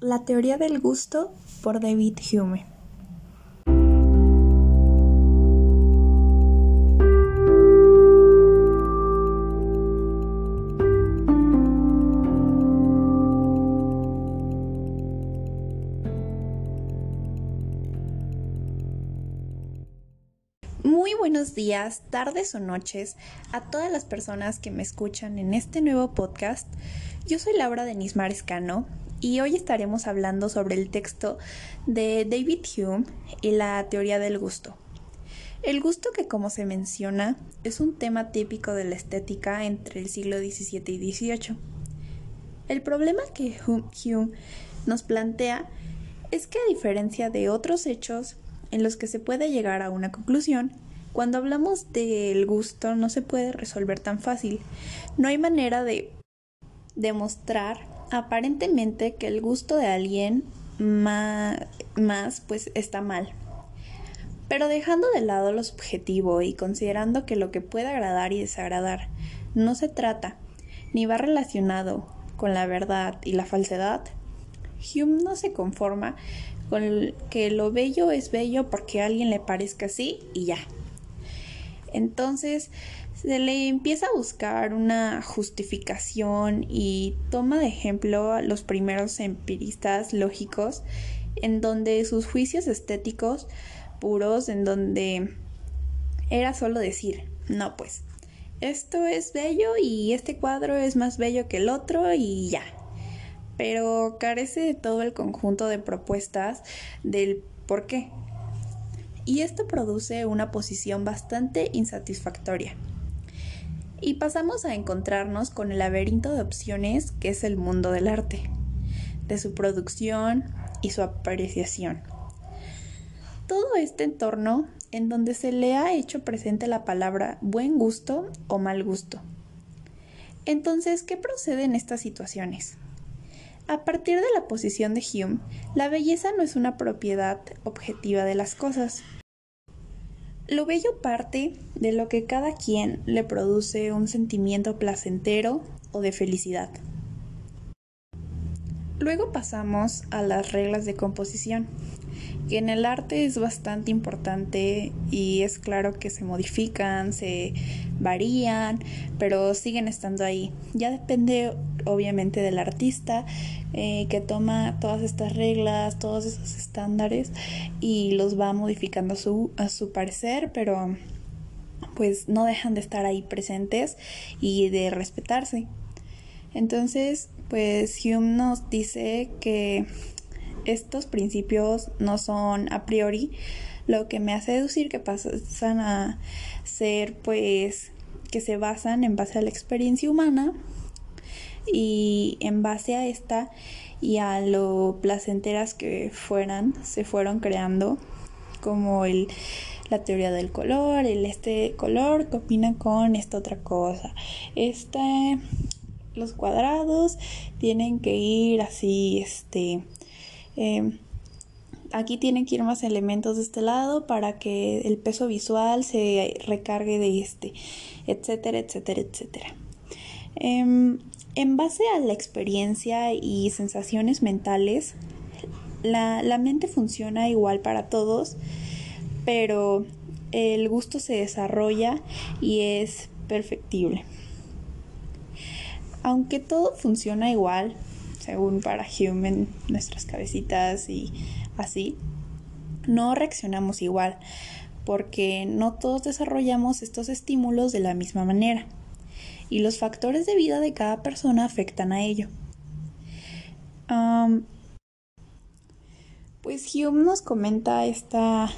La teoría del gusto por David Hume. Muy buenos días, tardes o noches a todas las personas que me escuchan en este nuevo podcast. Yo soy Laura Denis Marescano y hoy estaremos hablando sobre el texto de David Hume y la teoría del gusto. El gusto que como se menciona es un tema típico de la estética entre el siglo XVII y XVIII. El problema que Hume nos plantea es que a diferencia de otros hechos en los que se puede llegar a una conclusión, cuando hablamos del gusto no se puede resolver tan fácil. No hay manera de demostrar aparentemente que el gusto de alguien más, pues está mal. Pero dejando de lado lo subjetivo y considerando que lo que puede agradar y desagradar no se trata ni va relacionado con la verdad y la falsedad, Hume no se conforma con que lo bello es bello porque a alguien le parezca así y ya. Entonces, se le empieza a buscar una justificación y toma de ejemplo a los primeros empiristas lógicos en donde sus juicios estéticos puros, en donde era solo decir, no pues, esto es bello y este cuadro es más bello que el otro y ya. Pero carece de todo el conjunto de propuestas del por qué. Y esto produce una posición bastante insatisfactoria y pasamos a encontrarnos con el laberinto de opciones que es el mundo del arte, de su producción y su apreciación. Todo este entorno en donde se le ha hecho presente la palabra buen gusto o mal gusto. Entonces, ¿qué procede en estas situaciones? A partir de la posición de Hume, la belleza no es una propiedad objetiva de las cosas, lo bello parte de lo que cada quien le produce un sentimiento placentero o de felicidad. Luego pasamos a las reglas de composición, que en el arte es bastante importante y es claro que se modifican, se varían, pero siguen estando ahí. Ya depende obviamente del artista eh, que toma todas estas reglas, todos esos estándares y los va modificando a su, a su parecer, pero pues no dejan de estar ahí presentes y de respetarse. Entonces, pues Hume nos dice que estos principios no son a priori, lo que me hace deducir que pasan a ser pues que se basan en base a la experiencia humana y en base a esta y a lo placenteras que fueran, se fueron creando como el la teoría del color, el este color combina con esta otra cosa. Este los cuadrados tienen que ir así, este em, aquí tienen que ir más elementos de este lado para que el peso visual se recargue de este, etcétera, etcétera, etcétera. Em, en base a la experiencia y sensaciones mentales, la, mente funciona igual para todos, pero el gusto se desarrolla y es perfectible. Aunque todo funciona igual, según para Human, nuestras cabecitas y así, no reaccionamos igual, porque no todos desarrollamos estos estímulos de la misma manera y los factores de vida de cada persona afectan a ello. pues Hume nos comenta esta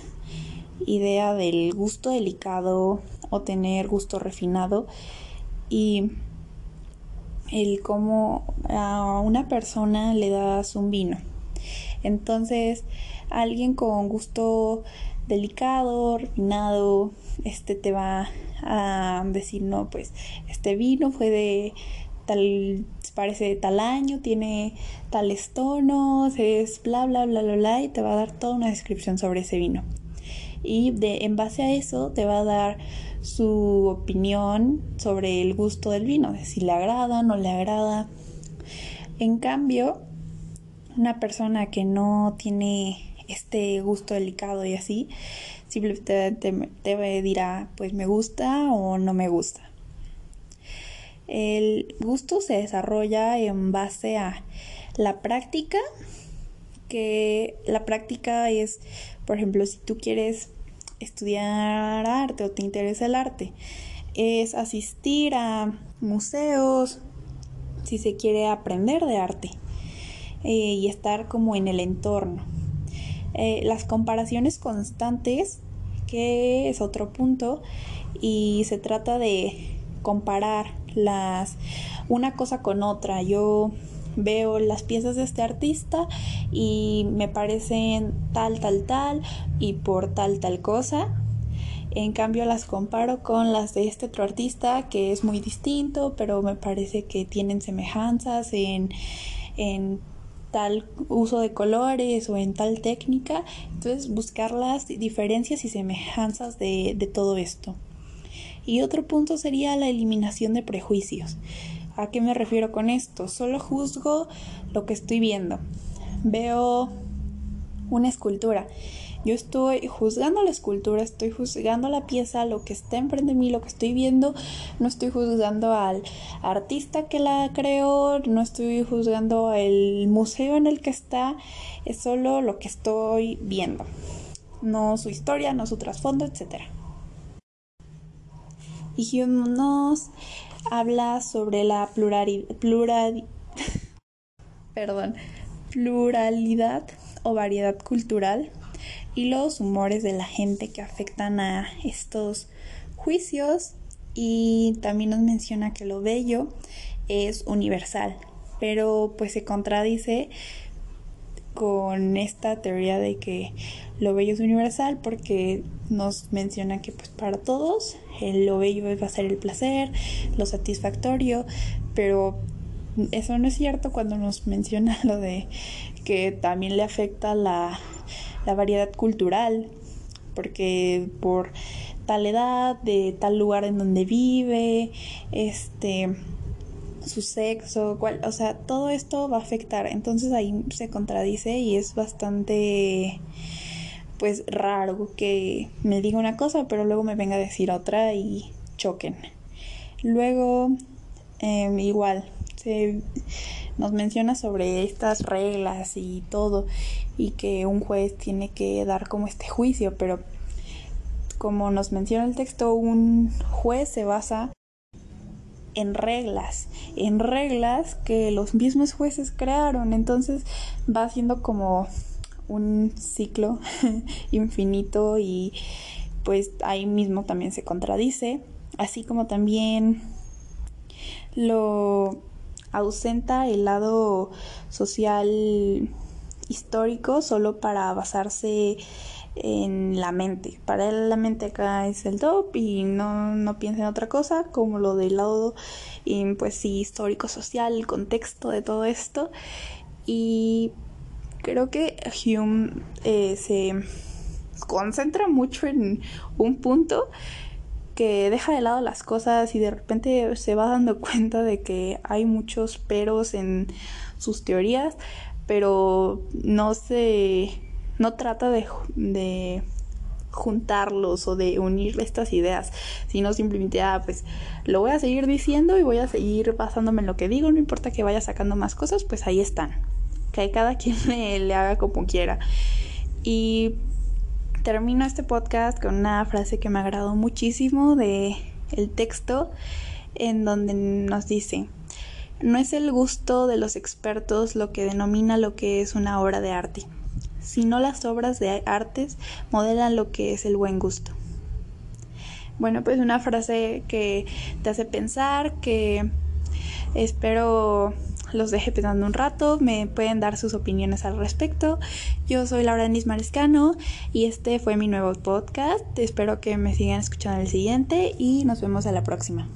idea del gusto delicado o tener gusto refinado y el cómo a una persona le das un vino. Entonces, alguien con gusto delicado, refinado, este te va a decir, no, pues este vino fue de tal, parece de tal año, tiene tales tonos, es bla, bla, bla, bla, y te va a dar toda una descripción sobre ese vino. Y de, en base a eso te va a dar su opinión sobre el gusto del vino, de si le agrada, no le agrada. En cambio, una persona que no tiene este gusto delicado y así, simplemente te, dirá pues me gusta o no me gusta. El gusto se desarrolla en base a la práctica, que la práctica es, por ejemplo, si tú quieres estudiar arte o te interesa el arte, es asistir a museos, si se quiere aprender de arte eh, y estar como en el entorno. Eh, las comparaciones constantes, que es otro punto, y se trata de comparar las una cosa con otra. Yo veo las piezas de este artista y me parecen tal, tal, tal y por tal, tal cosa. En cambio las comparo con las de este otro artista que es muy distinto, pero me parece que tienen semejanzas en, en tal uso de colores o en tal técnica. Entonces buscar las diferencias y semejanzas de, de todo esto. Y otro punto sería la eliminación de prejuicios. ¿A qué me refiero con esto? Solo juzgo lo que estoy viendo. Veo una escultura yo estoy juzgando la escultura, estoy juzgando la pieza, lo que está enfrente de mí, lo que estoy viendo. No estoy juzgando al artista que la creó, no estoy juzgando el museo en el que está. Es solo lo que estoy viendo. No su historia, no su trasfondo, etc. Y Hume nos habla sobre la pluralidad, plural, perdón, pluralidad o variedad cultural y los humores de la gente que afectan a estos juicios. Y también nos menciona que lo bello es universal, pero pues se contradice con esta teoría de que lo bello es universal porque nos menciona que pues para todos lo bello va a ser el placer, lo satisfactorio, pero eso no es cierto cuando nos menciona lo de que también le afecta la la variedad cultural, porque por tal edad, de tal lugar en donde vive, este su sexo, cual, o sea, todo esto va a afectar. Entonces ahí se contradice y es bastante pues raro que me diga una cosa, pero luego me venga a decir otra y choquen. Luego, em, igual, se nos menciona sobre estas reglas y todo y que un juez tiene que dar como este juicio, pero como nos menciona el texto, un juez se basa en reglas, en reglas que los mismos jueces crearon, entonces va siendo como un ciclo infinito y pues ahí mismo también se contradice, así como también lo ausenta el lado social histórico solo para basarse en la mente. Para él la mente acá es el top y no, no piensa en otra cosa, como lo del lado pues sí, histórico social, el contexto de todo esto. Y creo que Hume eh, se concentra mucho en un punto que deja de lado las cosas y de repente se va dando cuenta de que hay muchos peros en sus teorías, pero no se no trata de, juntarlos o de unir estas ideas, sino simplemente, ah, pues lo voy a seguir diciendo y voy a seguir basándome en lo que digo, no importa que vaya sacando más cosas, pues ahí están, que cada quien le, le haga como quiera. Y termino este podcast con una frase que me agradó muchísimo de el texto en donde nos dice no es el gusto de los expertos lo que denomina lo que es una obra de arte, sino las obras de artes modelan lo que es el buen gusto. Bueno, pues una frase que te hace pensar, que espero los deje pensando un rato, me pueden dar sus opiniones al respecto. Yo soy Laura Denis Marescano y este fue mi nuevo podcast. Espero que me sigan escuchando en el siguiente y nos vemos a la próxima.